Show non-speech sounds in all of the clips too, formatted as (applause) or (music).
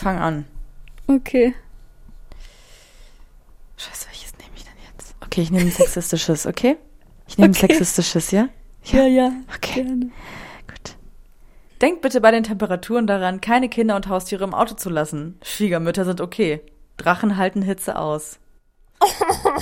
fange an. Okay. Scheiße, welches nehme ich denn jetzt? Okay, ich nehme ein sexistisches, okay? Ich nehme Okay. ein sexistisches, ja? Ja, ja. Okay. Gerne. Gut. Denkt bitte bei den Temperaturen daran, keine Kinder und Haustiere im Auto zu lassen. Schwiegermütter sind okay. Drachen halten Hitze aus.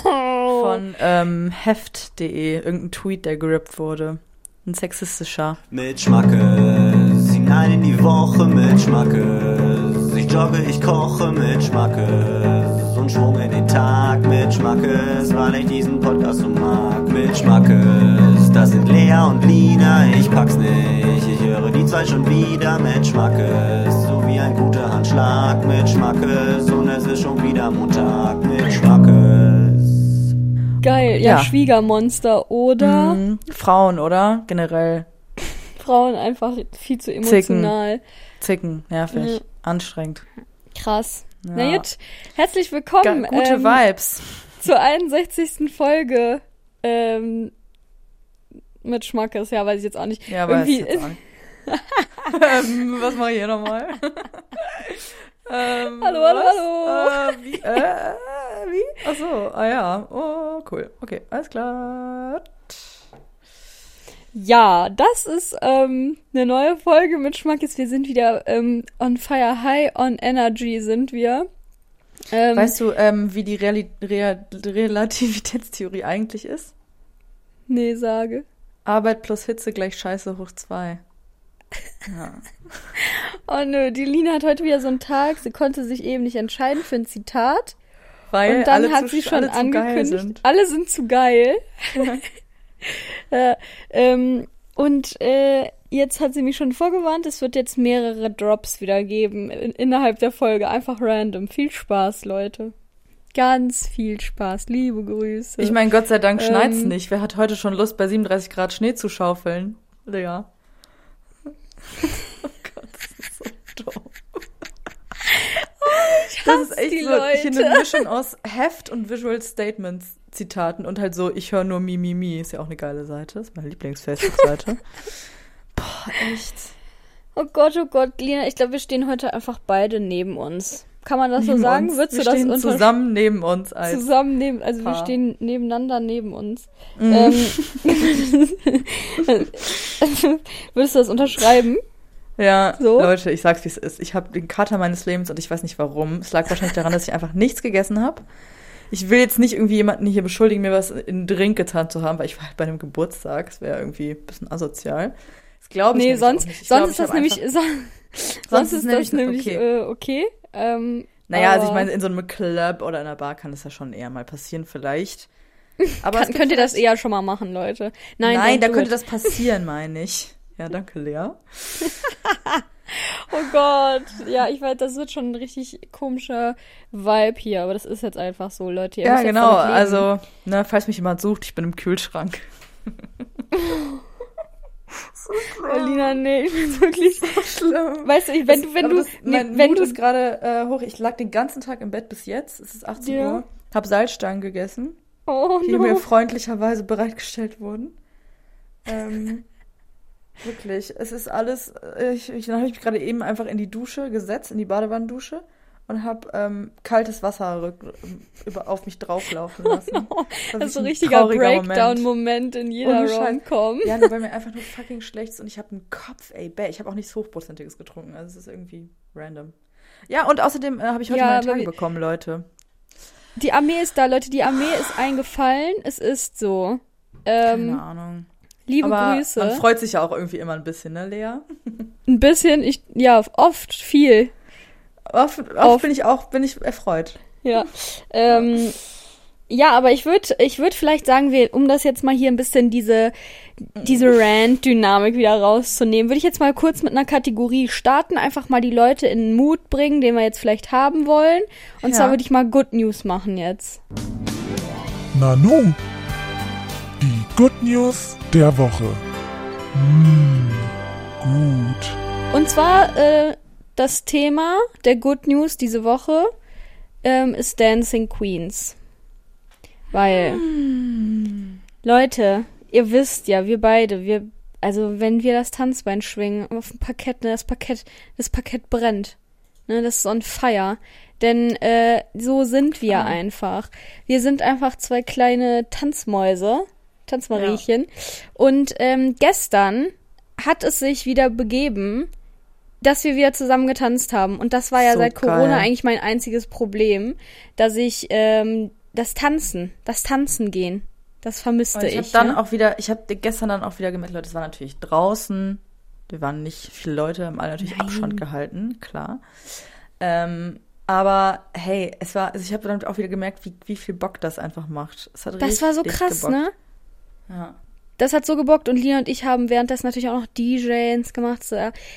Von (laughs) ähm, heft.de, irgendein Tweet, der gerippt wurde. Ein sexistischer. Mit Schmackes, hinein in die Woche mit Schmackes. Ich jogge, ich koche mit Schmackes. Und Schwung in den Tag mit Schmackes, weil ich diesen Podcast so mag. Mit Schmackes, das sind Lea und Lina, ich pack's nicht. Ich höre die zwei schon wieder mit Schmackes. So wie ein guter Handschlag mit Schmackes. Und es ist schon wieder Montag mit Schmackes. Geil. Ja, Ja. Schwiegermonster oder Mhm. Frauen, oder? Generell. Frauen einfach viel zu emotional. Zicken, nervig, Mhm. Anstrengend. Krass. Ja. Na gut. Herzlich willkommen gute ähm, Vibes. zur 61. Folge ähm, mit Schmackes. Ja, weiß ich jetzt auch nicht. Ja, Irgendwie ist jetzt auch nicht. ähm, was mache ich hier nochmal? (laughs) ähm, Hallo, hallo, was? hallo. Äh, wie? Äh, wie? Ach so, ah ja. Oh, cool. Okay, alles klar. Ja, das ist ähm, eine neue Folge mit Schmackes. Wir sind wieder ähm, on fire, high on energy sind wir. Ähm, Weißt du, ähm, wie die Reali Real Relativitätstheorie eigentlich ist? Nee, sage. Arbeit plus Hitze gleich Scheiße hoch zwei. Ja. (laughs) Oh nö, die Lina hat heute wieder so einen Tag. Sie konnte sich eben nicht entscheiden für ein Zitat. Weil und dann hat sie schon angekündigt, alle sind zu geil. (laughs) (laughs) äh, ähm, und äh, jetzt hat sie mich schon vorgewarnt, es wird jetzt mehrere Drops wieder geben in, innerhalb der Folge. Einfach random. Viel Spaß, Leute. Ganz viel Spaß. Liebe Grüße. Ich meine, Gott sei Dank schneit's Ähm, nicht. Wer hat heute schon Lust, bei 37 Grad Schnee zu schaufeln? Ja. (laughs) oh Gott, das ist so doof. das ist echt die so hier Leute. eine Mischung (laughs) aus Heft und Visual Statements Zitaten und halt so, ich höre nur Mi, Mi, Mi. Ist ja auch eine geile Seite. Ist meine Lieblings-Facebook-Seite. (laughs) Boah, echt. oh Gott, oh Gott, Lina, ich glaube, wir stehen heute einfach beide neben uns. Kann man das so Neben sagen? uns. Würdest wir du das unter zusammen neben uns als zusammen neben, also wir Paar. stehen nebeneinander neben uns. Mhm. Ähm, (laughs) würdest du das unterschreiben? Ja, So? Leute, ich sag's wie es ist. Ich habe den Kater meines Lebens und ich weiß nicht warum. Es lag wahrscheinlich daran, dass ich einfach nichts gegessen habe. Ich will jetzt nicht irgendwie jemanden hier beschuldigen, mir was in den Drink getan zu haben, weil ich war halt bei einem Geburtstag. Das wäre irgendwie ein bisschen asozial. Das glaube ich Nee, sonst, nicht. Ich sonst glaub, ist das nämlich, so, sonst ist das nämlich okay. äh, okay. Ähm, Naja, also ich meine, in so einem Club oder in einer Bar kann das ja schon eher mal passieren, vielleicht. (laughs) Aber es kann, könnt ihr das eher schon mal machen, Leute. Nein, Nein, da könnte it. das passieren, meine ich. (laughs) Ja, danke, Lea. (laughs) Oh Gott, ja, ich weiß, das wird schon ein richtig komischer Vibe hier, aber das ist jetzt einfach so, Leute. Ihr Ja, genau. Also, ne, falls mich jemand sucht, ich bin im Kühlschrank. (laughs) Alina, nee, ich bin wirklich. Schlimm. Weißt du, ich- wenn du, wenn du, das, nee, wenn Mut du, ist gerade äh, hoch. Ich lag den ganzen Tag im Bett bis jetzt. Es ist 18 Ja. Uhr. Hab Salzstangen gegessen, oh die mir no. freundlicherweise bereitgestellt wurden. Ähm, (laughs) wirklich, es ist alles. äh, Ich, ich, habe ich mich gerade eben einfach in die Dusche gesetzt, in die Badewannendusche und habe ähm, kaltes Wasser über, auf mich drauflaufen (laughs) lassen. Das ist so ein richtiger. Breakdown-Moment in jeder. Rom-Com. Ja, nur weil mir einfach nur fucking schlecht ist und ich habe einen Kopf, ey, bäh. Ich habe auch nichts Hochprozentiges getrunken, also es ist irgendwie random. Ja, und außerdem äh, habe ich heute Ja, meine aber Tage wie- bekommen, Leute. Die Armee ist da, Leute. Die Armee ist eingefallen. Es ist so. Ähm, Keine Ahnung. Liebe Aber Grüße. man freut sich ja auch irgendwie immer ein bisschen, ne, Lea? (laughs) Ein bisschen, ich, ja, oft viel. Oft, oft Auf- bin ich auch, bin ich erfreut. Ja. Ähm, ja, aber ich würde ich würd vielleicht sagen, wir, um das jetzt mal hier ein bisschen diese, diese Rant-Dynamik wieder rauszunehmen, würde ich jetzt mal kurz mit einer Kategorie starten, einfach mal die Leute in den Mut bringen, den wir jetzt vielleicht haben wollen. Und Ja. zwar würde ich mal Good News machen jetzt. Nanu, die Good News der Woche. Mmh, gut. Und zwar äh, das Thema der Good News diese Woche ähm, ist Dancing Queens. Weil, Leute, ihr wisst ja, wir beide, wir, also wenn wir das Tanzbein schwingen auf dem Parkett, ne, das Parkett, das Parkett brennt. Ne, das ist on fire. Denn äh, so sind wir einfach. Wir sind einfach zwei kleine Tanzmäuse, Tanzmariechen. Und ähm, gestern hat es sich wieder begeben, dass wir wieder zusammen getanzt haben. Und das war ja So seit Corona geil. eigentlich mein einziges Problem, dass ich ähm, das Tanzen, das Tanzen gehen, das vermisste Und ich. ich habe dann ne? auch wieder, ich habe gestern dann auch wieder gemerkt, Leute, es war natürlich draußen. Wir waren nicht viele Leute, haben alle natürlich Nein. Abstand gehalten, klar. Ähm, aber hey, es war, also ich habe dann auch wieder gemerkt, wie, wie viel Bock das einfach macht. Es hat das war so krass, gebockt. ne? Ja. Das hat so gebockt und Lina und ich haben währenddessen natürlich auch noch DJs gemacht. So,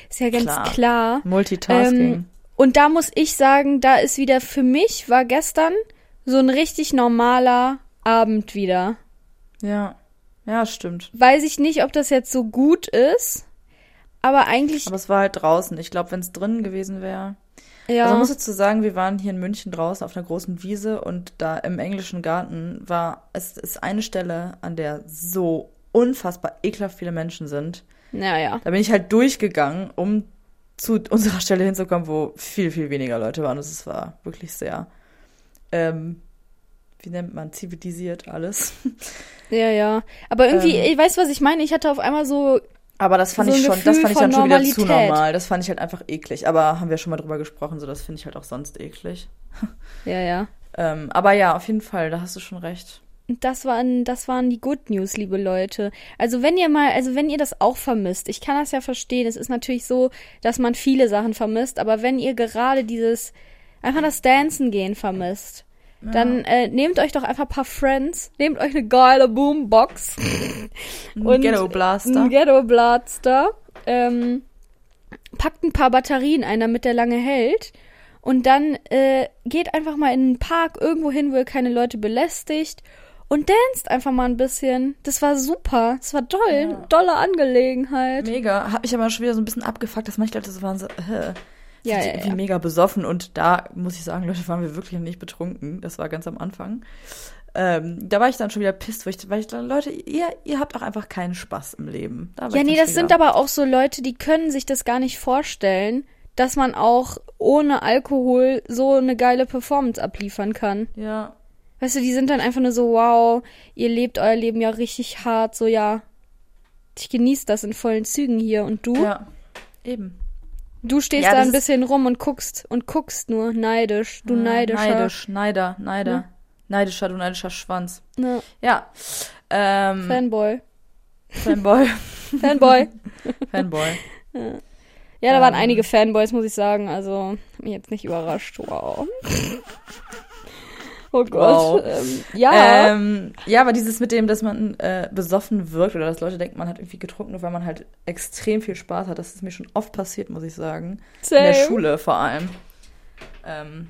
ist ja ganz Klar. klar. Multitasking. Ähm, und da muss ich sagen, da ist wieder für mich, war gestern so ein richtig normaler Abend wieder. ja. Ja, stimmt. Weiß ich nicht, ob das jetzt so gut ist, aber eigentlich, Aber es war halt draußen. Ich glaube, wenn es drinnen gewesen wäre. Ja. Also man muss dazu sagen, wir waren hier in München draußen auf einer großen Wiese und da im englischen Garten war, es ist eine Stelle, an der so unfassbar ekelhaft viele Menschen sind. naja. Da bin ich halt durchgegangen, um zu (laughs) unserer Stelle hinzukommen, wo viel, viel weniger Leute waren. Es war wirklich sehr, ähm, wie nennt man, zivilisiert alles. (laughs) Ja, ja. Aber irgendwie, Ähm. ich weiß, was ich meine. Ich hatte auf einmal so, Aber das fand So ich schon, das Gefühl fand ich dann schon wieder zu normal. Das fand ich halt einfach eklig. Aber haben wir schon mal drüber gesprochen, so das finde ich halt auch sonst eklig. (laughs) ja, ja. Ähm, aber ja, auf jeden Fall, da hast du schon recht. Das waren, das waren die Good News, liebe Leute. Also wenn ihr mal, also wenn ihr das auch vermisst, ich kann das ja verstehen. Es ist natürlich so, dass man viele Sachen vermisst, aber wenn ihr gerade dieses, einfach das Dancen gehen vermisst, dann äh, nehmt euch doch einfach ein paar Friends, nehmt euch eine geile Boombox Ein Ghetto Blaster. ein Ghetto Blaster, ähm, packt ein paar Batterien ein, damit der lange hält. Und dann äh, geht einfach mal in den Park irgendwo hin, wo ihr keine Leute belästigt und danst einfach mal ein bisschen. Das war super. Das war toll. Ja. Dolle Angelegenheit. Mega. Hab mich aber schon wieder so ein bisschen abgefuckt, dass manche Leute so waren so, äh, Ja, sind ja, irgendwie ja. mega besoffen. Und da muss ich sagen, Leute, waren wir wirklich nicht betrunken. Das war ganz am Anfang. Ähm, da war ich dann schon wieder pisst, weil ich, weil ich dann, Leute, ihr, ihr habt auch einfach keinen Spaß im Leben. Da Ja, nee, das schon sind wieder- aber auch so Leute, die können sich das gar nicht vorstellen, dass man auch ohne Alkohol so eine geile Performance abliefern kann. Ja, Weißt du, die sind dann einfach nur so, wow, ihr lebt euer Leben ja richtig hart, so ja. Ich genieße das in vollen Zügen hier. Und du? ja. Eben. Du stehst Ja, da ein bisschen rum und guckst und guckst nur neidisch. Du Ja, neidischer. Neidisch, Neider, Neider. Ja. Neidischer, du neidischer Schwanz. Ne, Ja. Ähm, Fanboy. Fanboy. (laughs) Fanboy. (laughs) Fanboy. (laughs) Ja, da waren Ähm. einige Fanboys, muss ich sagen. Also, mich jetzt nicht überrascht. Wow. Oh Gott. Wow. Ähm, ja. Ähm, ja, aber dieses mit dem, dass man äh, besoffen wirkt oder dass Leute denken, man hat irgendwie getrunken, nur weil man halt extrem viel Spaß hat, das ist mir schon oft passiert, muss ich sagen. In der Same. Schule vor allem. Ähm,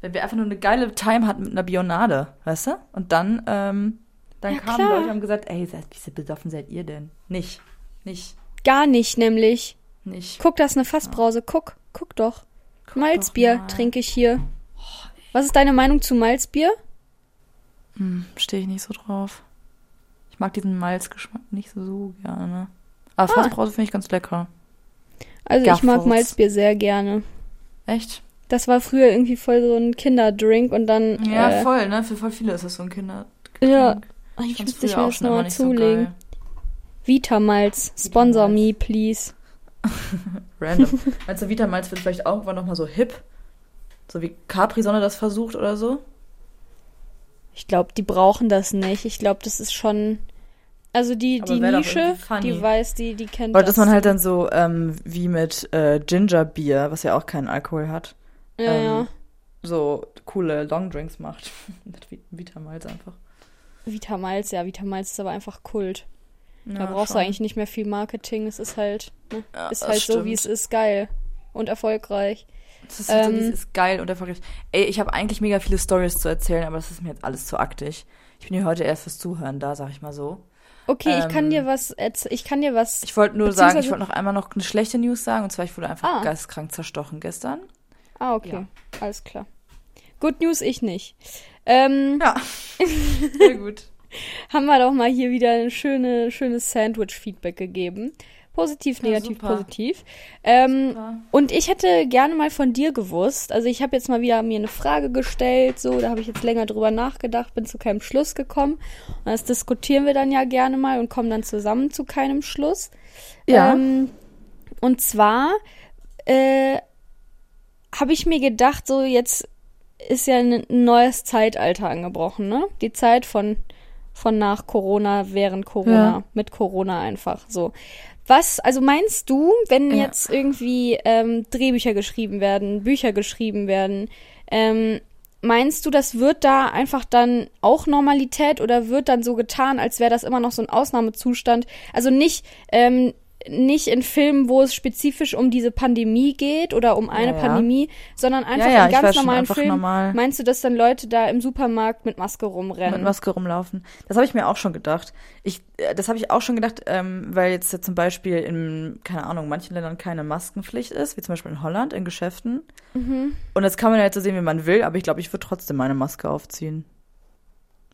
wenn wir einfach nur eine geile Time hatten mit einer Bionade, weißt du? Und dann, ähm, dann Ja, kamen klar. Leute und haben gesagt, ey, wie besoffen seid ihr denn? Nicht. Nicht. Gar nicht, nämlich. Nicht. Guck, da ist eine Fassbrause. Guck, guck doch. Guck Malzbier doch mal. trinke ich hier. Was ist deine Meinung zu Malzbier? Hm, stehe ich nicht so drauf. Ich mag diesen Malzgeschmack nicht so gerne. Aber Ah. Fassbrause finde ich ganz lecker. Also ich mag Gaffels. Malzbier sehr gerne. Echt? Das war früher irgendwie voll so ein Kinderdrink und dann. Ja, äh, voll, ne? Für voll viele ist das so ein Kinder. Ja. Ich müsste ich früher mir auch das nochmal so zulegen. geil. Vitamalz, sponsor Vitamalz. me, please. (laughs) Random. Meinst du, Vitamalz wird vielleicht auch irgendwann nochmal so hip? So wie Capri-Sonne das versucht oder so? Ich glaube, die brauchen das nicht. Ich glaube, das ist schon. Also die, Aber die Nische, die weiß, die, die kennt Oder das. dass man halt dann so ähm, wie mit äh, Gingerbier, was ja auch keinen Alkohol hat, Ja, ähm, ja. so coole Longdrinks macht. (laughs) mit Vi- Vitamalz einfach. Vitamalz, ja, Vitamalz ist aber einfach Kult. Da Ja, brauchst schon. du eigentlich nicht mehr viel Marketing. Es ist halt, ne, Ja, ist halt so, wie es ist, geil und erfolgreich. Das ist Ähm, es ist geil und erfolgreich. Ey, ich habe eigentlich mega viele Stories zu erzählen, aber das ist mir jetzt alles zu aktig. Ich bin hier heute erst fürs Zuhören da, sag ich mal so. Okay, ich kann Ähm, dir was, ich kann dir was. Ich wollte nur sagen, ich wollte noch einmal noch eine schlechte News sagen. Und zwar, ich wurde einfach Ah. geisteskrank zerstochen gestern. ah, okay, ja. alles klar. Good News, ich nicht. Ähm, Ja. (laughs) Sehr gut. haben wir doch mal hier wieder ein schöne, schönes Sandwich-Feedback gegeben. Positiv, Ja, negativ, super. positiv. Ähm, und ich hätte gerne mal von dir gewusst, also ich habe jetzt mal wieder mir eine Frage gestellt, so, da habe ich jetzt länger drüber nachgedacht, bin zu keinem Schluss gekommen. Und das diskutieren wir dann ja gerne mal und kommen dann zusammen zu keinem Schluss. Ja. Ähm, und zwar äh, habe ich mir gedacht, so jetzt ist ja ein neues Zeitalter angebrochen, ne? Die Zeit von, von nach Corona, während Corona, Ja. mit Corona einfach so. Was, also meinst du, wenn Ja. jetzt irgendwie ähm, Drehbücher geschrieben werden, Bücher geschrieben werden, ähm, meinst du, das wird da einfach dann auch Normalität oder wird dann so getan, als wäre das immer noch so ein Ausnahmezustand? Also nicht, ähm, nicht in Filmen, wo es spezifisch um diese Pandemie geht oder um eine Ja, ja. Pandemie, sondern einfach ja, in ganz normalen Filmen. normal. Meinst du, dass dann Leute da im Supermarkt mit Maske rumrennen? mit Maske rumlaufen. Das habe ich mir auch schon gedacht. Ich, äh, das habe ich auch schon gedacht, ähm, weil jetzt ja zum Beispiel in, keine Ahnung, manchen Ländern keine Maskenpflicht ist, wie zum Beispiel in Holland, in Geschäften. Mhm. Und das kann man ja jetzt so sehen, wie man will, aber ich glaube, ich würde trotzdem meine Maske aufziehen.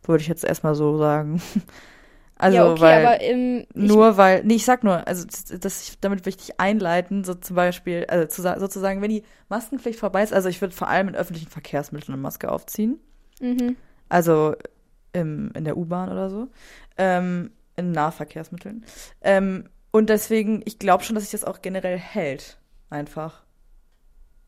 Würde ich jetzt erstmal so sagen. (laughs) Also, ja, okay, weil, aber im, ich, nur weil, nee, ich sag nur, also das, ich, damit will ich dich einleiten, so zum Beispiel, also zu, sa- sozusagen, wenn die Maskenpflicht vorbei ist, also ich würde vor allem in öffentlichen Verkehrsmitteln eine Maske aufziehen. mhm. Also im, in der U-Bahn oder so. Ähm, in Nahverkehrsmitteln. Ähm, und deswegen, ich glaube schon, dass sich das auch generell hält. Einfach.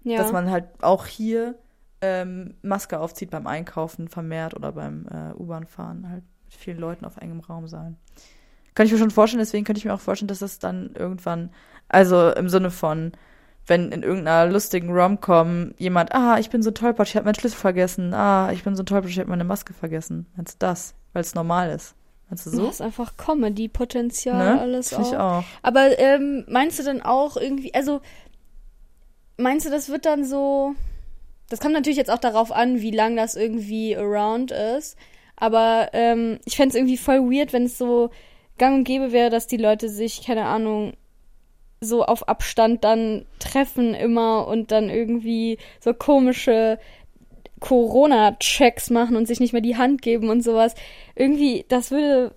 ja. Dass man halt auch hier ähm, Maske aufzieht beim Einkaufen vermehrt oder beim äh, U-Bahn-Fahren. Halt mit vielen Leuten auf engem Raum sein. Kann ich mir schon vorstellen, deswegen könnte ich mir auch vorstellen, dass das dann irgendwann, also im Sinne von, wenn in irgendeiner lustigen Rom-Com jemand, ah, ich bin so tollpatschig, ich habe meinen Schlüssel vergessen, ah, ich bin so tollpatschig, ich habe meine Maske vergessen. Meinst du das? Weil es normal ist. Meinst du so? Das ist einfach Comedy-Potenzial, ne? alles Finde ich auch. auch. Aber ähm, meinst du dann auch irgendwie, also meinst du, das wird dann so. Das kommt natürlich jetzt auch darauf an, wie lang das irgendwie around ist. Aber ähm, ich fände es irgendwie voll weird, wenn es so gang und gäbe wäre, dass die Leute sich, keine Ahnung, so auf Abstand dann treffen immer und dann irgendwie so komische Corona-Checks machen und sich nicht mehr die Hand geben und sowas. Irgendwie, das würde.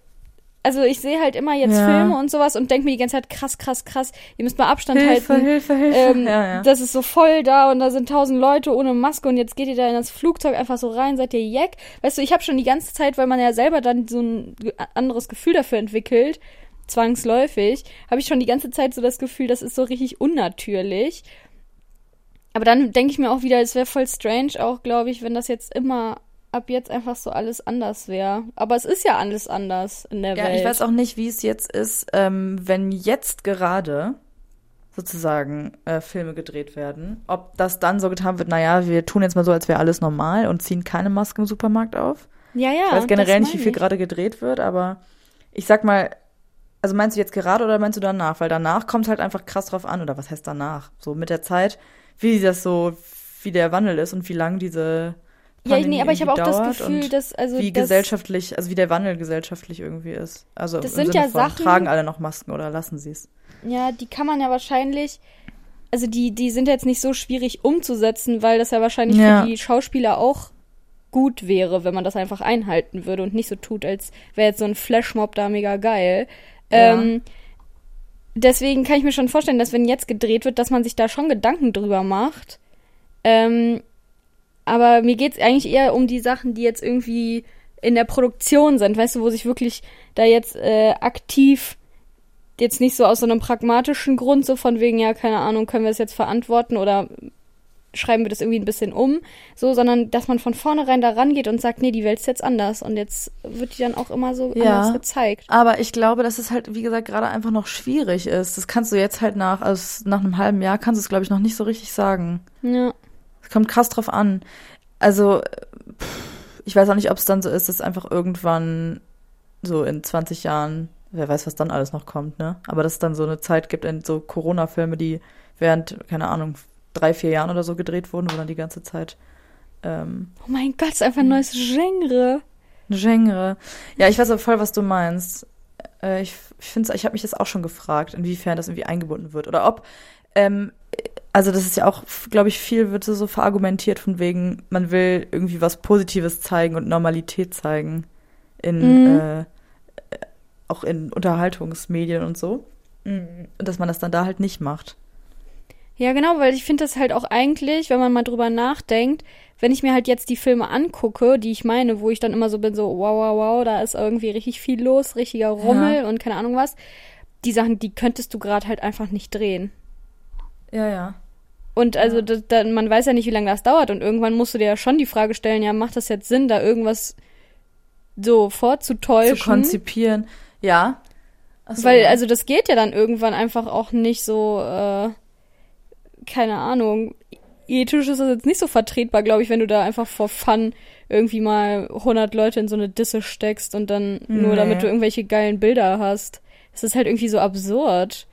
Also ich sehe halt immer jetzt Ja. Filme und sowas und denke mir die ganze Zeit, krass, krass, krass, ihr müsst mal Abstand Hilfe, halten. Hilfe, Hilfe. Ähm, ja, ja. Das ist so voll da und da sind tausend Leute ohne Maske und jetzt geht ihr da in das Flugzeug einfach so rein, seid ihr jeck. Weißt du, ich habe schon die ganze Zeit, weil man ja selber dann so ein anderes Gefühl dafür entwickelt, zwangsläufig, habe ich schon die ganze Zeit so das Gefühl, das ist so richtig unnatürlich. Aber dann denke ich mir auch wieder, es wäre voll strange auch, glaube ich, wenn das jetzt immer ab jetzt einfach so alles anders wäre. Aber es ist ja alles anders in der Ja, Welt. ich weiß auch nicht, wie es jetzt ist, ähm, wenn jetzt gerade sozusagen äh, Filme gedreht werden, ob das dann so getan wird, naja, wir tun jetzt mal so, als wäre alles normal und ziehen keine Maske im Supermarkt auf. Ja, ja. ich weiß generell nicht, wie viel gerade gedreht wird, aber ich sag mal, also meinst du jetzt gerade oder meinst du danach? Weil danach kommt halt einfach krass drauf an, oder was heißt danach? So mit der Zeit, wie das so, wie der Wandel ist und wie lang diese Ja, nee, aber ich habe auch das Gefühl, dass also wie das, gesellschaftlich, also wie der Wandel gesellschaftlich irgendwie ist. Also Das sind Sinne ja von, Sachen- tragen alle noch Masken oder lassen sie es? Ja, die kann man ja wahrscheinlich, also die, die sind jetzt nicht so schwierig umzusetzen, weil das ja wahrscheinlich Ja. für die Schauspieler auch gut wäre, wenn man das einfach einhalten würde und nicht so tut, als wäre jetzt so ein Flashmob da mega geil. Ja. Ähm, deswegen kann ich mir schon vorstellen, dass wenn jetzt gedreht wird, dass man sich da schon Gedanken drüber macht. Ähm, aber mir geht's eigentlich eher um die Sachen, die jetzt irgendwie in der Produktion sind, weißt du, wo sich wirklich da jetzt äh, aktiv jetzt nicht so aus so einem pragmatischen Grund, so von wegen, ja, keine Ahnung, können wir das jetzt verantworten oder schreiben wir das irgendwie ein bisschen um, so, sondern dass man von vornherein da rangeht und sagt, nee, die Welt ist jetzt anders und jetzt wird die dann auch immer so Ja. anders gezeigt. Aber ich glaube, dass es halt, wie gesagt, gerade einfach noch schwierig ist. Das kannst du jetzt halt nach, also nach einem halben Jahr kannst du es, glaube ich, noch nicht so richtig sagen. Ja. Kommt krass drauf an. Also, ich weiß auch nicht, ob es dann so ist, dass einfach irgendwann so in 20 Jahren, wer weiß, was dann alles noch kommt, ne? Aber dass es dann so eine Zeit gibt in so Corona-Filme, die während, keine Ahnung, drei, vier Jahren oder so gedreht wurden, wo dann die ganze Zeit ähm, Oh mein Gott, ist einfach ein neues Genre. Eine Genre. Ja, ich weiß aber voll, was du meinst. Äh, ich ich finde, ich habe mich das auch schon gefragt, inwiefern das irgendwie eingebunden wird. Oder ob, ähm, also das ist ja auch, glaube ich, viel wird so verargumentiert von wegen, man will irgendwie was Positives zeigen und Normalität zeigen. In, Mhm. äh, auch in Unterhaltungsmedien und so. Mm, Dass man das dann da halt nicht macht. Ja, genau, weil ich finde das halt auch eigentlich, wenn man mal drüber nachdenkt, wenn ich mir halt jetzt die Filme angucke, die ich meine, wo ich dann immer so bin, so wow, wow, wow, da ist irgendwie richtig viel los, richtiger Rummel und keine Ahnung was. Die Sachen, die könntest du gerade halt einfach nicht drehen. Ja, ja. Und also da, da, man weiß ja nicht, wie lange das dauert und irgendwann musst du dir ja schon die Frage stellen, ja, macht das jetzt Sinn, da irgendwas so vorzutäuschen? Zu konzipieren. Ja. So, Weil, ja. also das geht ja dann irgendwann einfach auch nicht so, äh, keine Ahnung. Ethisch ist das jetzt nicht so vertretbar, glaube ich, wenn du da einfach vor Fun irgendwie mal 100 Leute in so eine Disse steckst und dann nur Nee. damit du irgendwelche geilen Bilder hast. Es ist halt irgendwie so absurd.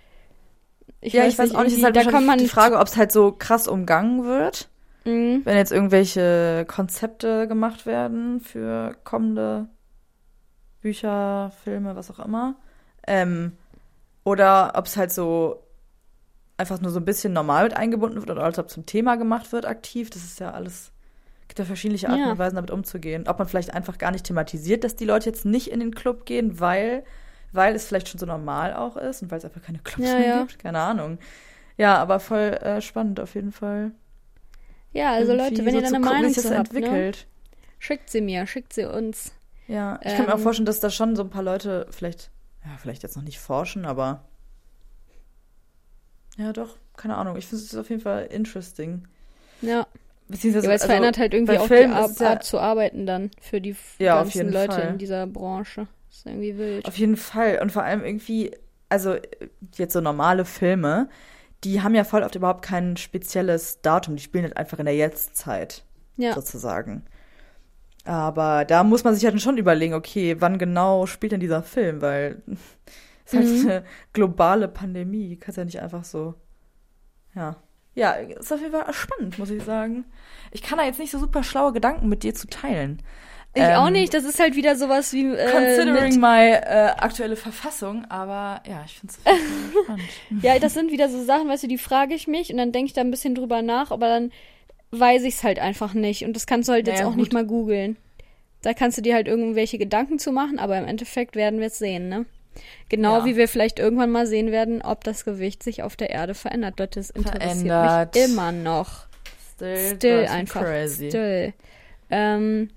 Ja, ich weiß auch nicht, ist halt da kann man die Frage, ob es halt so krass umgangen wird, Mhm. wenn jetzt irgendwelche Konzepte gemacht werden für kommende Bücher, Filme, was auch immer. Ähm, oder ob es halt so einfach nur so ein bisschen normal mit eingebunden wird oder als ob zum Thema gemacht wird aktiv. Das ist ja alles, gibt ja verschiedene Arten Ja. und Weisen damit umzugehen. Ob man vielleicht einfach gar nicht thematisiert, dass die Leute jetzt nicht in den Club gehen, weil, weil es vielleicht schon so normal auch ist und weil es einfach keine Clubs Ja, mehr ja. gibt. Keine Ahnung. Ja, aber voll äh, spannend auf jeden Fall. Ja, also Irgendwie Leute, wenn ihr so da eine zu gucken, Meinung zu das habt, ne? entwickelt. schickt sie mir, schickt sie uns. Ja, ich kann mir auch Ähm. vorstellen, dass da schon so ein paar Leute vielleicht, ja, vielleicht jetzt noch nicht forschen, aber ja, doch, keine Ahnung. Ich finde es auf jeden Fall interesting. Ja, Beziehungsweise, ja weil es also, verändert halt irgendwie auch Filmen die Ar ja- Art zu arbeiten dann für die Ja, auf ganzen jeden Leute Fall. in dieser Branche. Das ist irgendwie wild. Auf jeden Fall. Und vor allem irgendwie, also jetzt so normale Filme, die haben ja voll oft überhaupt kein spezielles Datum. Die spielen halt einfach in der Jetztzeit, Ja, sozusagen. Aber da muss man sich halt schon überlegen, okay, wann genau spielt denn dieser Film? Weil (laughs) es ist halt Mhm. eine globale Pandemie. Kannst ja nicht einfach so. Ja. Ja, ist auf jeden Fall spannend, muss ich sagen. Ich kann da jetzt nicht so super schlaue Gedanken mit dir zu teilen. Ich auch Ähm, nicht. Das ist halt wieder sowas wie äh, Considering mit, my äh, aktuelle Verfassung, aber ja, ich finde es (laughs) spannend. Ja, das sind wieder so Sachen, weißt du, die frage ich mich und dann denke ich da ein bisschen drüber nach, aber dann weiß ich es halt einfach nicht. Und das kannst du halt jetzt Naja, auch nicht gut. mal googeln. Da kannst du dir halt irgendwelche Gedanken zu machen, aber im Endeffekt werden wir es sehen, ne? Genau Ja. wie wir vielleicht irgendwann mal sehen werden, ob das Gewicht sich auf der Erde verändert. Leute, das interessiert Verändert. mich immer noch. Still, Still einfach. Crazy. Still. Ähm,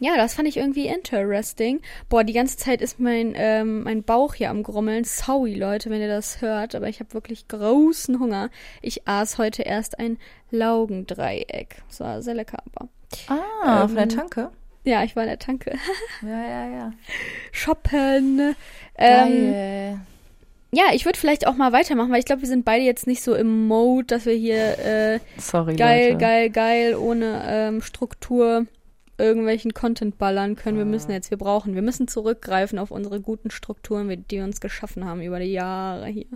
ja, das fand ich irgendwie interesting. Boah, die ganze Zeit ist mein, ähm, mein Bauch hier am Grummeln. Sorry, Leute, wenn ihr das hört, aber ich habe wirklich großen Hunger. Ich aß heute erst ein Laugendreieck. Das war sehr lecker, aber. Ah, Ähm, von der Tanke? Ja, ich war in der Tanke. (laughs) Ja, ja, ja. Shoppen. Ähm, Geil. ja, ich würde vielleicht auch mal weitermachen, weil ich glaube, wir sind beide jetzt nicht so im Mode, dass wir hier äh, Sorry, geil, Leute. geil, geil, ohne ähm, Struktur irgendwelchen Content ballern können. Wir müssen jetzt, wir brauchen, wir müssen zurückgreifen auf unsere guten Strukturen, die wir uns geschaffen haben über die Jahre hier.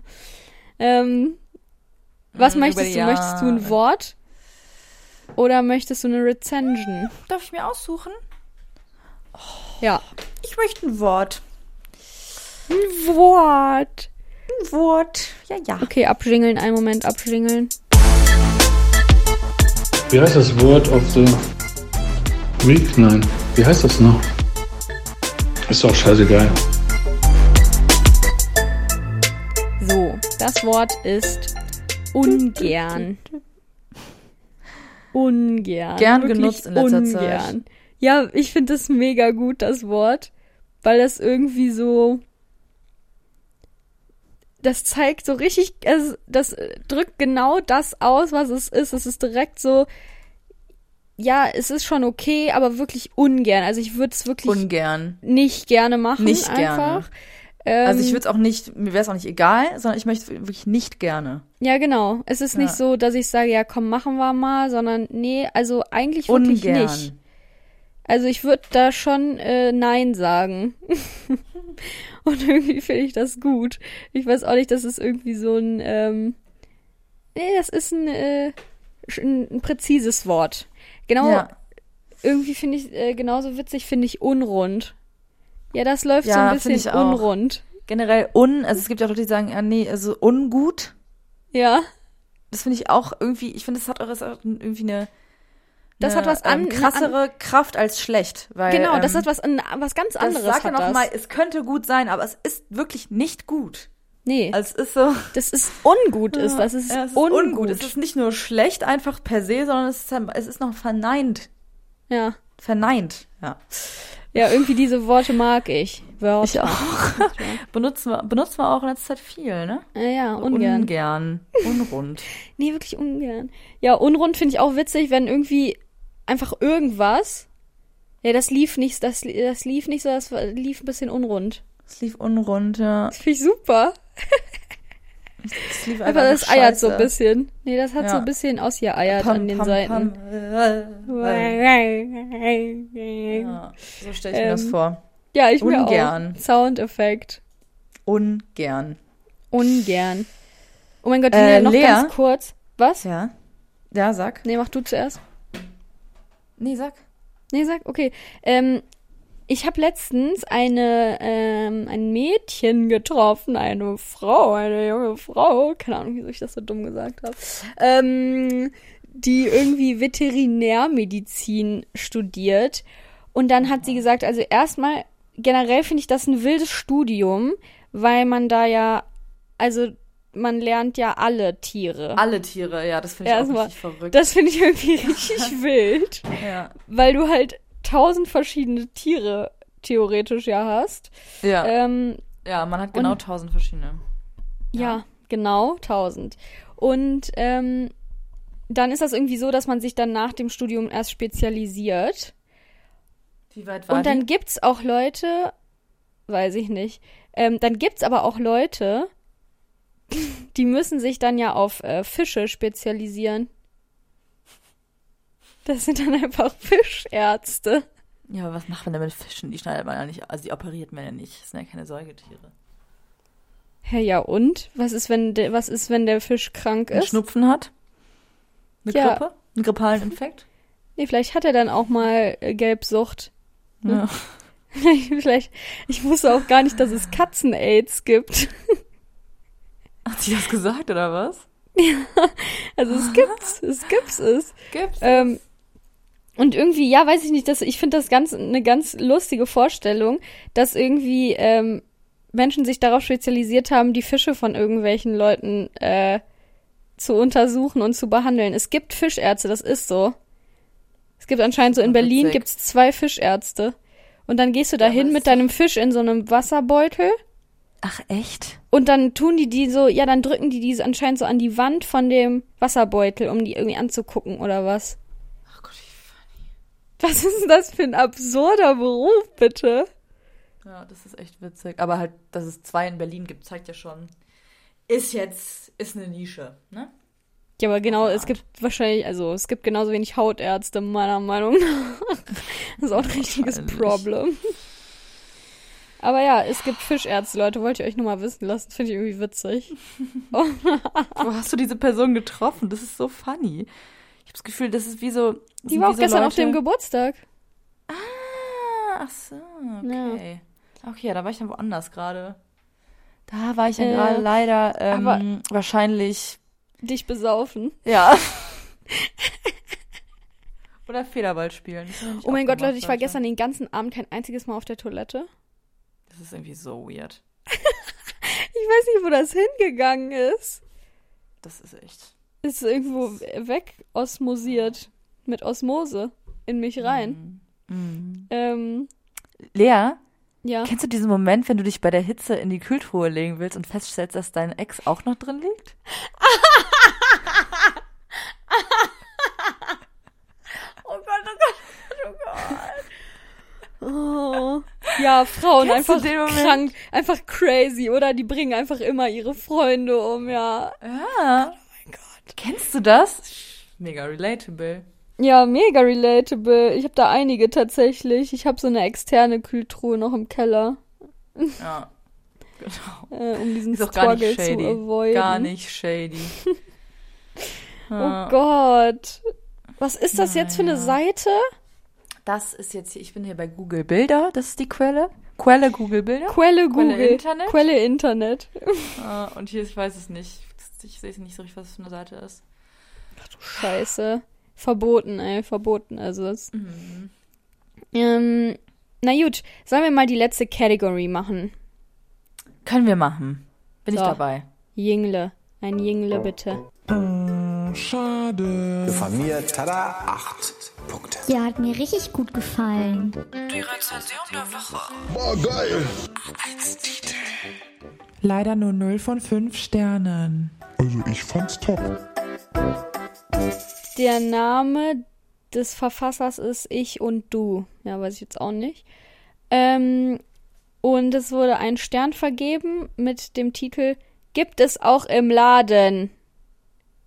Ähm, was Mm, über möchtest du? Möchtest du ein Jahre. Wort? Oder möchtest du eine Rezension? Darf ich mir aussuchen? Ja. Ich möchte ein Wort. Ein Wort. Ein Wort. Ja, ja. Okay, abschingeln, einen Moment, abschingeln. Wie heißt das Wort of the Week? Nein. Wie heißt das noch? Ist doch scheißegal. So, das Wort ist ungern. Ungern. Gern Wirklich genutzt in letzter ungern. Zeit. Ja, ich finde das mega gut, das Wort, weil das irgendwie so. Das zeigt so richtig, also das drückt genau das aus, was es ist. Es ist direkt so, ja, es ist schon okay, aber wirklich ungern. Also ich würde es wirklich Ungern. nicht gerne machen. Nicht einfach. Also ich Ähm, würde es auch nicht, mir wäre es auch nicht egal, sondern ich möchte es wirklich nicht gerne. Ja, genau. Es ist nicht Ja. so, dass ich sage, ja, komm, machen wir mal, sondern nee, also eigentlich wirklich Ungern. nicht. Also ich würde da schon äh, Nein sagen. (laughs) Und irgendwie finde ich das gut. Ich weiß auch nicht, das ist irgendwie so ein, ähm, nee, das ist ein, äh, ein, ein präzises Wort. Genau, Ja. irgendwie finde ich, äh, genauso witzig finde ich unrund. Ja, das läuft Ja, so ein finde bisschen unrund. Generell un, also es gibt ja auch Leute, die sagen, ja, nee, also ungut. Ja. Das finde ich auch irgendwie, ich finde, es hat auch irgendwie eine, Das eine, hat was an- ähm, krassere Kraft als schlecht. Weil, Genau, das ähm, hat was, an- was ganz anderes. Das sagt ja noch das. mal, es könnte gut sein, aber es ist wirklich nicht gut. Nee, Also es ist so. das ist ungut ist, das ist, Ja, es ist ungut. ungut. Es ist nicht nur schlecht einfach per se, sondern es ist, es ist noch verneint. ja. Verneint. Ja. ja, irgendwie diese Worte mag ich. Wörter. Ich auch. Benutzen wir, benutzen wir auch in letzter Zeit viel, ne? Ja, ja, ungern. Ungern. Unrund. (laughs) Nee, wirklich ungern. Ja, unrund finde ich auch witzig, wenn irgendwie einfach irgendwas. Ja, das lief nicht, das, das lief nicht so, das lief ein bisschen unrund. Es lief unrund, ja. Das finde ich super. Es lief Aber das nur eiert so ein scheiße. bisschen. Nee, das hat Ja. so ein bisschen ausgeeiert Pam, an den pam, Seiten. pam. Ja, Ja, so stelle ich mir das Ähm, vor. ich mir Ungern. auch. Soundeffekt. Ungern. Ungern. Oh mein Gott, Äh, noch Lea? ganz kurz. Was? Ja. Ja, sag. Nee, mach du zuerst. Nee, sag. Nee, sag, okay. Ähm, ich habe letztens eine, ähm, ein Mädchen getroffen, eine Frau, eine junge Frau, keine Ahnung, wieso ich das so dumm gesagt habe, ähm, die irgendwie Veterinärmedizin studiert. Und dann hat sie gesagt, also erstmal, generell finde ich das ein wildes Studium, weil man da ja, also man lernt ja alle Tiere. Alle Tiere, ja, das finde ich Erstmal, auch richtig verrückt. Das finde ich irgendwie (laughs) richtig wild ja. weil du halt tausend verschiedene Tiere theoretisch ja hast. Ja. Ähm, ja, man hat genau tausend verschiedene. ja. genau, tausend. Und ähm, dann ist das irgendwie so, dass man sich dann nach dem Studium erst spezialisiert. Wie weit war Und dann die? gibt's auch Leute, weiß ich nicht, ähm, dann gibt's aber auch Leute, (laughs) die müssen sich dann ja auf äh, Fische spezialisieren. Das sind dann einfach Fischärzte. Ja, aber was macht man denn mit Fischen? Die schneidet man ja nicht, also die operiert man ja nicht. Das sind ja keine Säugetiere. Hä, ja und? Was ist, wenn der, was ist, wenn der Fisch krank ist? Schnupfen hat? Eine Ja. Grippe? Einen grippalen Infekt? Nee, vielleicht hat er dann auch mal äh, Gelbsucht. Ja. (laughs) vielleicht, ich wusste auch gar nicht, dass es Katzen-Aids gibt. (laughs) Hat sie das gesagt, oder was? (laughs) Also es gibt's, es gibt's es. Gibt's. Ähm, und irgendwie, ja, weiß ich nicht, dass ich finde das ganz eine ganz lustige Vorstellung, dass irgendwie ähm, Menschen sich darauf spezialisiert haben, die Fische von irgendwelchen Leuten äh, zu untersuchen und zu behandeln. Es gibt Fischärzte, das ist so. Es gibt anscheinend so in Ah, Berlin witzig. gibt's zwei Fischärzte. Und dann gehst du da Ja, mit deinem Fisch in so einem Wasserbeutel Ach, echt? und dann tun die die so, ja, dann drücken die die anscheinend so an die Wand von dem Wasserbeutel, um die irgendwie anzugucken oder was. Was ist denn das für ein absurder Beruf, bitte? Ja, das ist echt witzig. Aber halt, dass es zwei in Berlin gibt, zeigt ja schon. Ist jetzt, ist eine Nische, ne? Ja, aber genau, es gibt wahrscheinlich, also es gibt genauso wenig Hautärzte, meiner Meinung nach. (laughs) Das ist auch ein richtiges. Problem. Aber ja, es gibt Fischärzte, Leute, wollt ihr euch nur mal wissen lassen, finde ich irgendwie witzig. (laughs) Wo hast du diese Person getroffen? Das ist so funny. Ich habe das Gefühl, das ist wie so. Die war auch so gestern auf Leute- dem Geburtstag. Ah, ach so, okay. Okay, da war ich dann woanders gerade. Da war ich dann Äh, gerade leider ähm, aber- wahrscheinlich, Dich besaufen. ja. (laughs) Oder Federball spielen. Oh mein Gott, Leute, ich war gestern den ganzen Abend kein einziges Mal auf der Toilette. Das ist irgendwie so weird. (laughs) Ich weiß nicht, wo das hingegangen ist. Das ist echt. Ist irgendwo weg osmosiert. Mit Osmose in mich rein. Mhm. Ähm, Lea, ja. kennst du diesen Moment, wenn du dich bei der Hitze in die Kühltruhe legen willst und feststellst, dass dein Ex auch noch drin liegt? (laughs) Oh Gott, oh Gott, oh Gott. Oh. Ja, Frauen Kennst einfach krank, einfach crazy, oder? Die bringen einfach immer ihre Freunde um, ja. Ja. Kennst du das? Mega relatable. Ja, mega relatable. Ich habe da einige tatsächlich. Ich habe so eine externe Kühltruhe noch im Keller, Ja. Genau. äh, um diesen Ist auch gar nicht Struggle zu shady. avoiden. Gar nicht shady. (laughs) Oh Gott. Was ist das jetzt für eine. Seite? Das ist jetzt hier, ich bin hier bei Google Bilder, das ist die Quelle. Quelle Google Bilder. Quelle Google. Quelle Internet? Quelle Internet. Ah, und hier, ich weiß es nicht. Ich sehe es nicht so richtig, was es für eine Seite ist. Scheiße. Verboten, ey, verboten. Also das. Mhm. Ähm, na gut, sollen wir mal die letzte Category machen? Können wir machen. Bin ich So. dabei. Jingle. Ein Jingle bitte. Oh, schade. Von mir, tada, acht Punkte. Ja, hat mir richtig gut gefallen. Leider nur 0 von 5 Sternen. Also ich fand's top. Der Name des Verfassers ist Ich und Du. Ja, weiß ich jetzt auch nicht. Ähm, und es wurde ein Stern vergeben mit dem Titel Gibt es auch im Laden.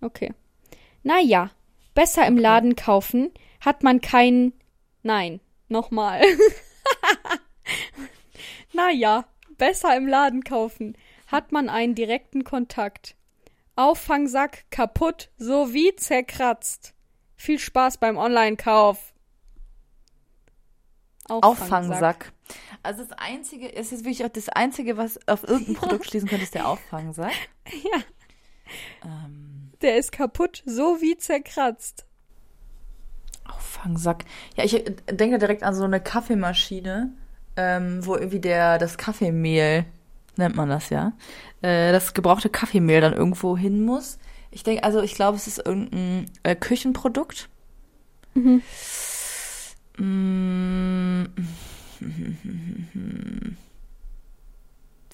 Okay. Naja, besser im Laden kaufen, hat man kein. Nein, nochmal. (laughs) naja, besser im Laden kaufen, hat man einen direkten Kontakt. Auffangsack kaputt sowie zerkratzt. Viel Spaß beim Online-Kauf. Auffangsack. Also das Einzige, es ist wirklich auch das Einzige, was auf irgendein (laughs) Produkt schließen könnte, ist der Auffangsack. (laughs) Ja. Ähm, Der ist kaputt sowie zerkratzt. Auffangsack. Ja, ich äh, denke direkt an so eine Kaffeemaschine, ähm, wo irgendwie der, das Kaffeemehl, nennt man das ja, äh, das gebrauchte Kaffeemehl dann irgendwo hin muss. Ich denke, also ich glaube, es ist irgendein äh, Küchenprodukt. Mhm. Mm.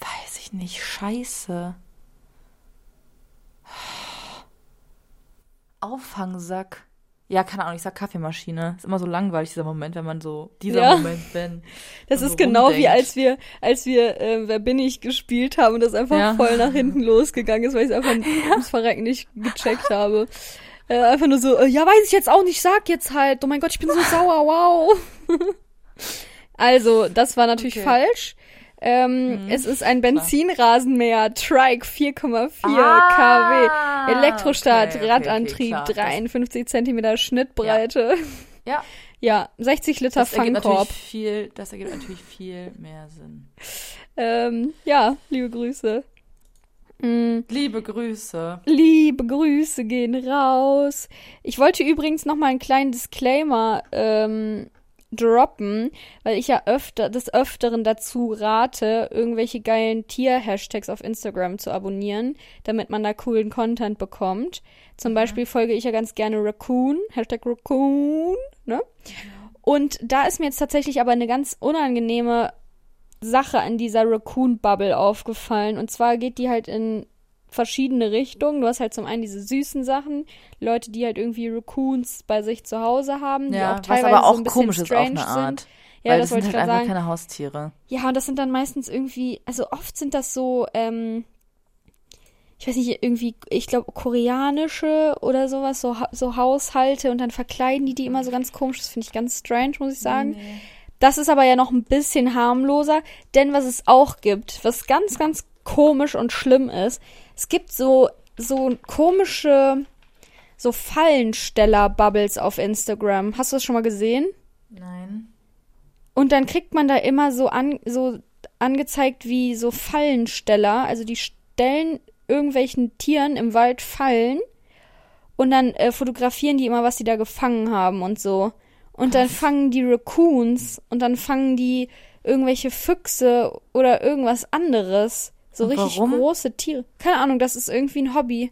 Weiß ich nicht. Scheiße. Auffangsack. Ja, keine Ahnung, ich sag Kaffeemaschine. Ist immer so langweilig, dieser Moment, wenn man so, dieser Ja. Moment, wenn. Das ist so genau wie rumdenkt. als wir, als wir äh, Wer bin ich gespielt haben und das einfach Ja. voll nach hinten losgegangen ist, weil ich es einfach (laughs) ums Verrecken nicht gecheckt habe. Äh, einfach nur so, äh, ja, weiß ich jetzt auch nicht, sag jetzt halt. Oh mein Gott, ich bin so (laughs) sauer, wow. also, das war natürlich Okay. falsch. Ähm, Es ist ein Benzinrasenmäher, Trike 4,4 Ah, kW, Elektrostart, okay, okay, Radantrieb, okay, klar. 53 Zentimeter Schnittbreite. Ja, (laughs) Ja, 60 Liter das Fangkorb. viel, das ergibt natürlich viel mehr Sinn. Ähm, ja, liebe Grüße. Mm, Liebe Grüße. liebe Grüße gehen raus. Ich wollte übrigens noch mal einen kleinen Disclaimer ähm, droppen, weil ich ja öfter des Öfteren dazu rate, irgendwelche geilen Tier-Hashtags auf Instagram zu abonnieren, damit man da coolen Content bekommt. Zum Beispiel folge ich ja ganz gerne Raccoon, Hashtag Raccoon, ne? Und da ist mir jetzt tatsächlich aber eine ganz unangenehme Sache an dieser Raccoon-Bubble aufgefallen. Und zwar geht die halt in verschiedene Richtungen. Du hast halt zum einen diese süßen Sachen, Leute, die halt irgendwie Raccoons bei sich zu Hause haben, die Ja, auch was teilweise aber auch so ein bisschen komisch ist auf strange eine Art. sind. Ja, weil das das wollte sind ich halt gerade einfach sagen. keine Haustiere. Ja, und das sind dann meistens irgendwie, also oft sind das so, ähm, ich weiß nicht, irgendwie, ich glaube, koreanische oder sowas, so, so Haushalte und dann verkleiden die die immer so ganz komisch. Das finde ich ganz strange, muss ich sagen. Das ist aber ja noch ein bisschen harmloser, denn was es auch gibt, was ganz, ganz komisch und schlimm ist, es gibt so, so komische, so Fallensteller-Bubbles auf Instagram. Hast du das schon mal gesehen? Nein. Und dann kriegt man da immer so an, so angezeigt wie so Fallensteller. Also die stellen irgendwelchen Tieren im Wald Fallen und dann äh, fotografieren die immer, was die da gefangen haben und so. Und dann fangen die Raccoons und dann fangen die irgendwelche Füchse oder irgendwas anderes. So Und richtig warum? große Tiere. Keine Ahnung, das ist irgendwie ein Hobby.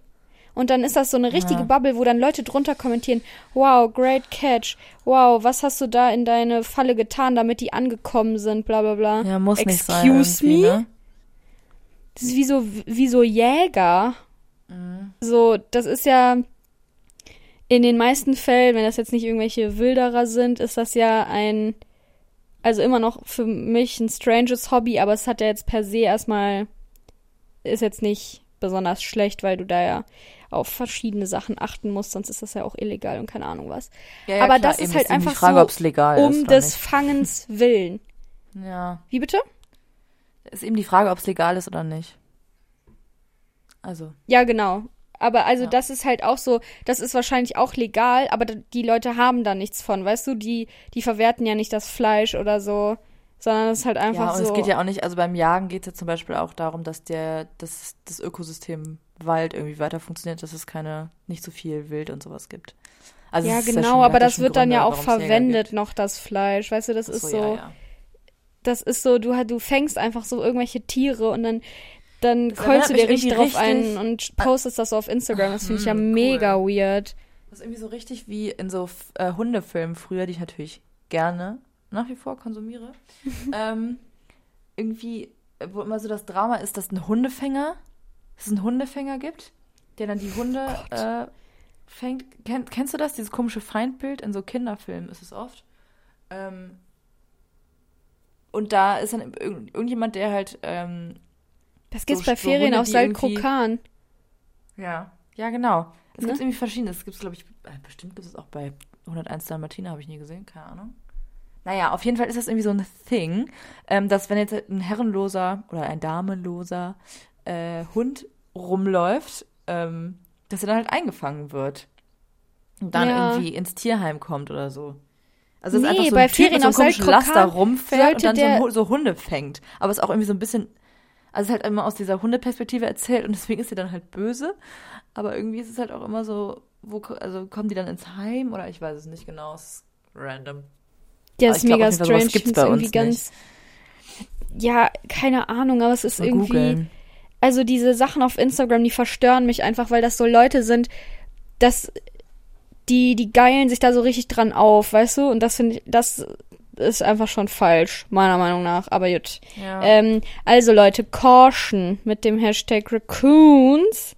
Und dann ist das so eine richtige Ja. Bubble, wo dann Leute drunter kommentieren, wow, great catch, wow, was hast du da in deine Falle getan, damit die angekommen sind, bla bla bla. Ja, muss nicht sein. Excuse me? Ne? Das ist wie so, wie so Jäger. Mhm. So, das ist ja in den meisten Fällen, wenn das jetzt nicht irgendwelche Wilderer sind, ist das ja ein, also immer noch für mich ein stranges Hobby, aber es hat ja jetzt per se erstmal, ist jetzt nicht besonders schlecht, weil du da ja auf verschiedene Sachen achten musst, sonst ist das ja auch illegal und keine Ahnung was. Ja, ja, aber klar, das ist halt einfach Frage, so um des nicht. (laughs) Fangens willen. Ja, Wie bitte? ist eben die Frage, ob es legal ist oder nicht. Also, Ja, genau. Aber also Ja. das ist halt auch so, das ist wahrscheinlich auch legal, aber die Leute haben da nichts von, weißt du? Die, die verwerten ja nicht das Fleisch oder so, sondern es ist halt einfach ja, und so. es geht ja auch nicht, also beim Jagen geht es ja zum Beispiel auch darum, dass der, dass das Ökosystem Wald irgendwie weiter funktioniert, dass es keine, nicht so viel Wild und sowas gibt. Also ja, genau, schon- aber ja das wird dann ja Gründe, auch verwendet noch, das Fleisch, weißt du? Das Ach ist so, ja, ja. das ist so, du, du fängst einfach so irgendwelche Tiere und dann dann keulst du dir richtig drauf ein und postest das so auf Instagram. Das finde ich ja Mm, mega weird. Das ist irgendwie so richtig wie in so äh, Hundefilmen früher, die ich natürlich gerne nach wie vor konsumiere. (laughs) ähm, irgendwie, wo immer so das Drama ist, dass ein Hundefänger, dass es einen Hundefänger gibt, der dann die Hunde äh, fängt. Kenn, kennst du das? Dieses komische Feindbild in so Kinderfilmen ist es oft. Ähm, und da ist dann irgend, irgendjemand, der halt ähm, Das gibt's So- bei so Ferien Hunde, auf Saltkrokan. Ja, ja, genau. Es Ne? gibt irgendwie verschiedene. Es gibt glaube ich, äh, bestimmt gibt es auch bei 101 Dalmatiner, habe ich nie gesehen, keine Ahnung. Naja, auf jeden Fall ist das irgendwie so ein Thing, ähm, dass wenn jetzt ein herrenloser oder ein damenloser äh, Hund rumläuft, ähm, dass er dann halt eingefangen wird. Und dann Ja. irgendwie ins Tierheim kommt oder so. Also es Nee, ist einfach so ein Ferien mit so einem komischen Saltkrokan Laster rumfährt und dann so, so Hunde fängt. Aber es ist auch irgendwie so ein bisschen, also es ist halt immer aus dieser Hundeperspektive erzählt und deswegen ist sie dann halt böse. Aber irgendwie ist es halt auch immer so, wo, also kommen die dann ins Heim oder ich weiß es nicht genau, es ist random. Ja, ist glaub mega sowas strange. Ich gibt's bei irgendwie uns ganz. Ja, keine Ahnung, aber es ist Mal irgendwie. googeln. Also diese Sachen auf Instagram, die verstören mich einfach, weil das so Leute sind, dass die, die geilen sich da so richtig dran auf, weißt du? Und das finde ich, das ist einfach schon falsch, meiner Meinung nach. Aber gut. Ja. Ähm, also Leute, Caution mit dem Hashtag Raccoons.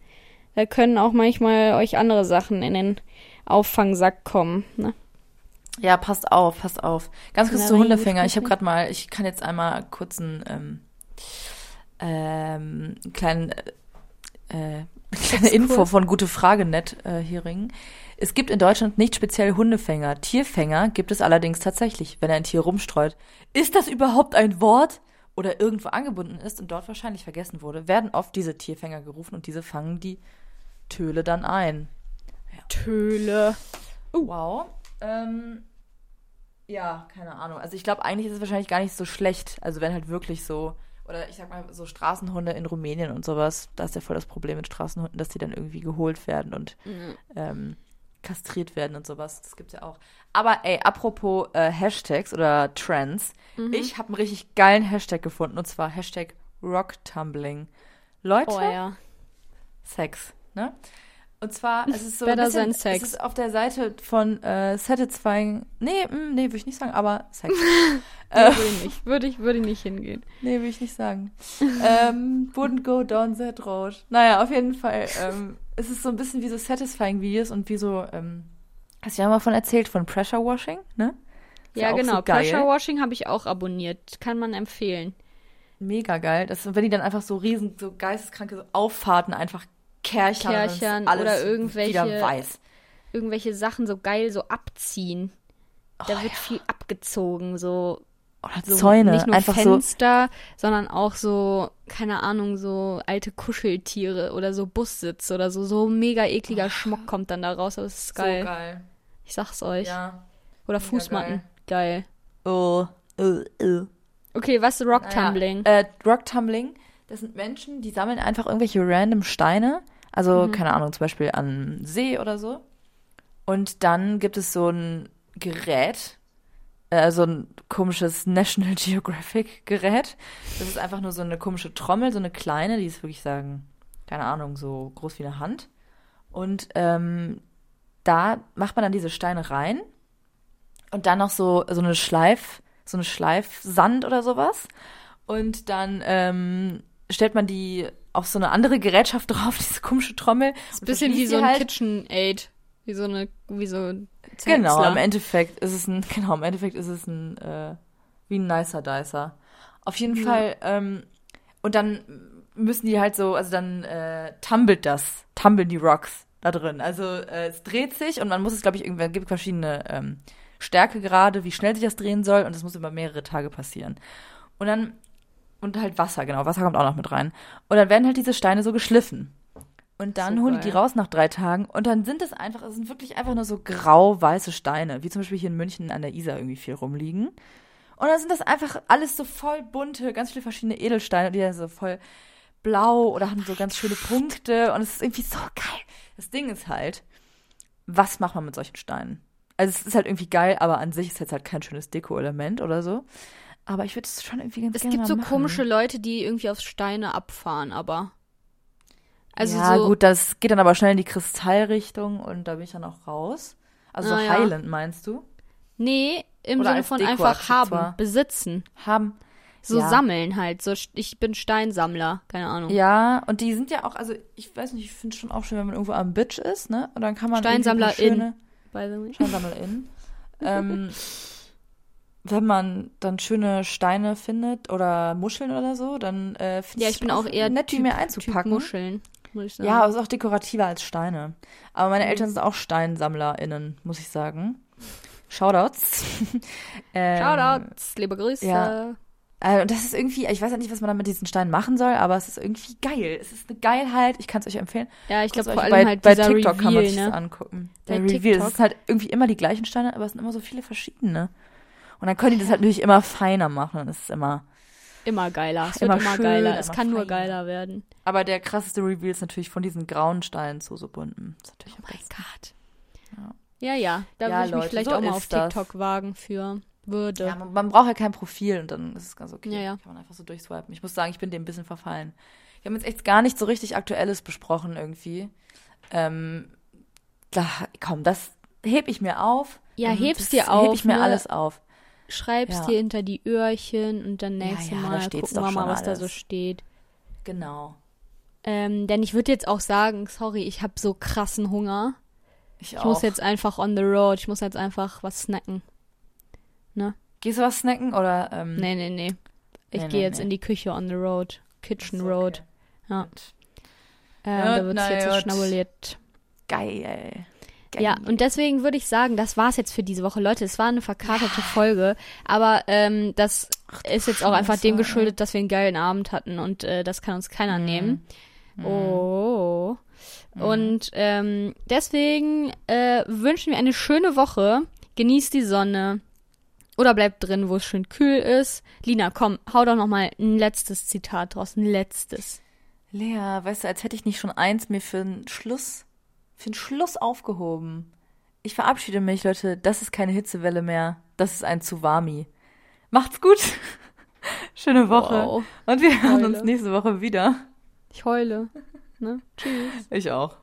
Da können auch manchmal euch andere Sachen in den Auffangsack kommen. Ne? Ja, passt auf, passt auf. Ganz kurz zu rein Hundefänger. Ich habe gerade mal, ich kann jetzt einmal kurz einen ähm, ähm, einen kleinen äh, äh, kleine Info von Gute Frage net äh, hier ringen. Es gibt in Deutschland nicht speziell Hundefänger. Tierfänger gibt es allerdings tatsächlich, wenn ein Tier rumstreut. Ist das überhaupt ein Wort? Oder irgendwo angebunden ist und dort wahrscheinlich vergessen wurde, werden oft diese Tierfänger gerufen und diese fangen die Töle dann ein. Töle. Wow. Ähm, ja, keine Ahnung. Also ich glaube, eigentlich ist es wahrscheinlich gar nicht so schlecht. Also wenn halt wirklich so, oder ich sag mal, so Straßenhunde in Rumänien und sowas, da ist ja voll das Problem mit Straßenhunden, dass die dann irgendwie geholt werden und ähm, kastriert werden und sowas. Das gibt's ja auch. Aber ey, apropos äh, Hashtags oder Trends, ich habe einen richtig geilen Hashtag gefunden und zwar Hashtag Rocktumbling. Leute, Oh ja. Sex, ne? Und zwar, es ist so Better ein bisschen, sex. es ist auf der Seite von äh, Satisfying, nee, mm, nee, würde ich nicht sagen, aber Sex. (laughs) Nee, würde ich nicht. Würde ich, würde ich nicht hingehen. nee, würde ich nicht sagen. (laughs) ähm, wouldn't go down that road. Naja, auf jeden Fall, ähm, es ist so ein bisschen wie so Satisfying Videos und wie so, ähm, hast du ja mal von erzählt, von Pressure Washing, ne? Ist Ja, auch genau. So. Pressure Washing habe ich auch abonniert. Kann man empfehlen. Mega geil. Das, wenn die dann einfach so riesen, so geisteskranke Auffahrten einfach Kärchern alles oder irgendwelche-. Irgendwelche Sachen so geil so abziehen. Da Oh, wird viel abgezogen, so, Oder so Zäune, nicht nur einfach so. Fenster, sondern auch so, keine Ahnung, so alte Kuscheltiere oder so Bussitz oder so. So mega ekliger Schmuck kommt dann da raus, aber es ist geil. Oh. So geil. Ich sag's euch. Ja. oder mega Fußmatten. Geil. Oh, oh, oh. Okay, was ist Rock Tumbling? Naja, äh, Rock Tumbling, das sind Menschen, die sammeln einfach irgendwelche random Steine. Also, Mhm. keine Ahnung, zum Beispiel an See oder so. Und dann gibt es so ein Gerät, äh, so ein komisches National (laughs) Geographic Gerät. Das ist einfach nur so eine komische Trommel, so eine kleine, die ist wirklich sagen, keine Ahnung, so groß wie eine Hand. Und ähm, da macht man dann diese Steine rein und dann noch so, so eine Schleif, so eine Schleifsand oder sowas. Und dann ähm, stellt man die auf so eine andere Gerätschaft (laughs) drauf, diese komische Trommel. ist ein bisschen wie so ein halt. KitchenAid. Wie so eine, wie so ein Genau, Tänzler. im Endeffekt ist es ein, (laughs) genau, im Endeffekt ist es ein, äh, wie ein nicer Dicer. Auf jeden Ja. Fall, ähm, und dann müssen die halt so, also dann äh, tumbelt das, tumbeln die Rocks da drin. Also äh, es dreht sich und man muss es, glaube ich, irgendwann gibt verschiedene ähm, Stärkegrade, wie schnell sich das drehen soll und das muss über mehrere Tage passieren. Und dann, und halt Wasser, genau, Wasser kommt auch noch mit rein. Und dann werden halt diese Steine so geschliffen. Und dann So holen die die raus nach drei Tagen und dann sind es einfach, es sind wirklich einfach nur so grau-weiße Steine, wie zum Beispiel hier in München an der Isar irgendwie viel rumliegen. Und dann sind das einfach alles so voll bunte, ganz viele verschiedene Edelsteine, die dann so voll blau oder haben so ganz schöne Punkte und es ist irgendwie so geil. Das Ding ist halt, was macht man mit solchen Steinen? Also es ist halt irgendwie geil, aber an sich ist jetzt halt kein schönes Deko-Element oder so. Aber ich würde es schon irgendwie ganz Es gerne gibt mal so machen. komische Leute, die irgendwie auf Steine abfahren, aber. Also ja, so. gut, das geht dann aber schnell in die Kristallrichtung und da bin ich dann auch raus. Also so Ah, ja. Highland meinst du? Nee, im Oder Sinne von einfach haben, Dekoaccessoire. besitzen. Haben. So Ja. sammeln halt. So, ich bin Steinsammler, keine Ahnung. Ja, und die sind ja auch, also ich weiß nicht, ich finde es schon auch schön, wenn man irgendwo am Bitch ist, ne? Und dann kann man Steinsammlerin. schöne By the way. Steinsammlerin. (laughs) ähm, wenn man dann schöne Steine findet oder Muscheln oder so, dann äh, finde Ja, ich ich bin auch eher nett, die typ, mir typ einzupacken. Muscheln, muss ich sagen. Ja, aber es ist auch dekorativer als Steine. Aber Mhm. meine Eltern sind auch SteinsammlerInnen, muss ich sagen. Shoutouts. (laughs) ähm, Shoutouts, liebe Grüße. ja. Und das ist irgendwie, ich weiß ja nicht, was man da mit diesen Steinen machen soll, aber es ist irgendwie geil. Es ist eine Geilheit. Ich kann es euch empfehlen. Ja, ich glaube vor allem bei, halt bei TikTok kann man Reveal, sich das ne? angucken. Bei Der Reveal. TikTok. Es sind halt irgendwie immer die gleichen Steine, aber es sind immer so viele verschiedene. Und dann können die das halt natürlich immer feiner machen. Und es ist immer. Immer geiler. Es Immer wird immer schön, geiler. Es immer kann nur feiner. geiler werden. Aber der krasseste Reveal ist natürlich von diesen grauen Steinen zu so bunten. Das ist natürlich Oh besten. Gott. Ja. Ja, ja. Da Ja, würde ich mich Leute, vielleicht so auch mal auf das. TikTok wagen für. Würde. Ja, man, man braucht ja kein Profil und dann ist es ganz okay. Ja, ja. Kann man einfach so durchswipen. Ich muss sagen, ich bin dem ein bisschen verfallen. Wir haben jetzt echt gar nicht so richtig Aktuelles besprochen irgendwie. Ähm, da, komm, das heb ich mir auf. Ja, Und heb's das dir Heb auf, ich mir ne? alles auf. Schreib's Ja. dir hinter die Öhrchen und dann nächstes ja, da Mal steht's gucken wir mal, was da so alles. steht. Genau. Ähm, denn ich würde jetzt auch sagen, sorry, ich habe so krassen Hunger. Ich, Ich auch. muss jetzt einfach on the road. Ich muss jetzt einfach was snacken. Gehst du was snacken oder? Ähm, Nee, nee, nee. Ich Nee, gehe nee, jetzt nee. in die Küche on the road. Kitchen okay. Road. Ja. Ähm, Ja, da wird na jetzt so schnabuliert. Geil. Ja, und deswegen würde ich sagen, das war's jetzt für diese Woche. Leute, es war eine verkaterte Folge, aber ähm, das ist jetzt auch einfach dem geschuldet, dass wir einen geilen Abend hatten und äh, das kann uns keiner Mhm. nehmen. Oh. Und ähm, deswegen äh, wünschen wir eine schöne Woche. Genießt die Sonne. Oder bleibt drin, wo es schön kühl ist. Lina, komm, hau doch noch mal ein letztes Zitat draus. Ein letztes. Lea, weißt du, als hätte ich nicht schon eins mir für einen Schluss, für einen Schluss aufgehoben. Ich verabschiede mich, Leute. Das ist keine Hitzewelle mehr. Das ist ein Tsuwami. Macht's gut. (laughs) Schöne Woche. Wow. Und wir hören uns nächste Woche wieder. Ich heule. Ne? Tschüss. Ich auch.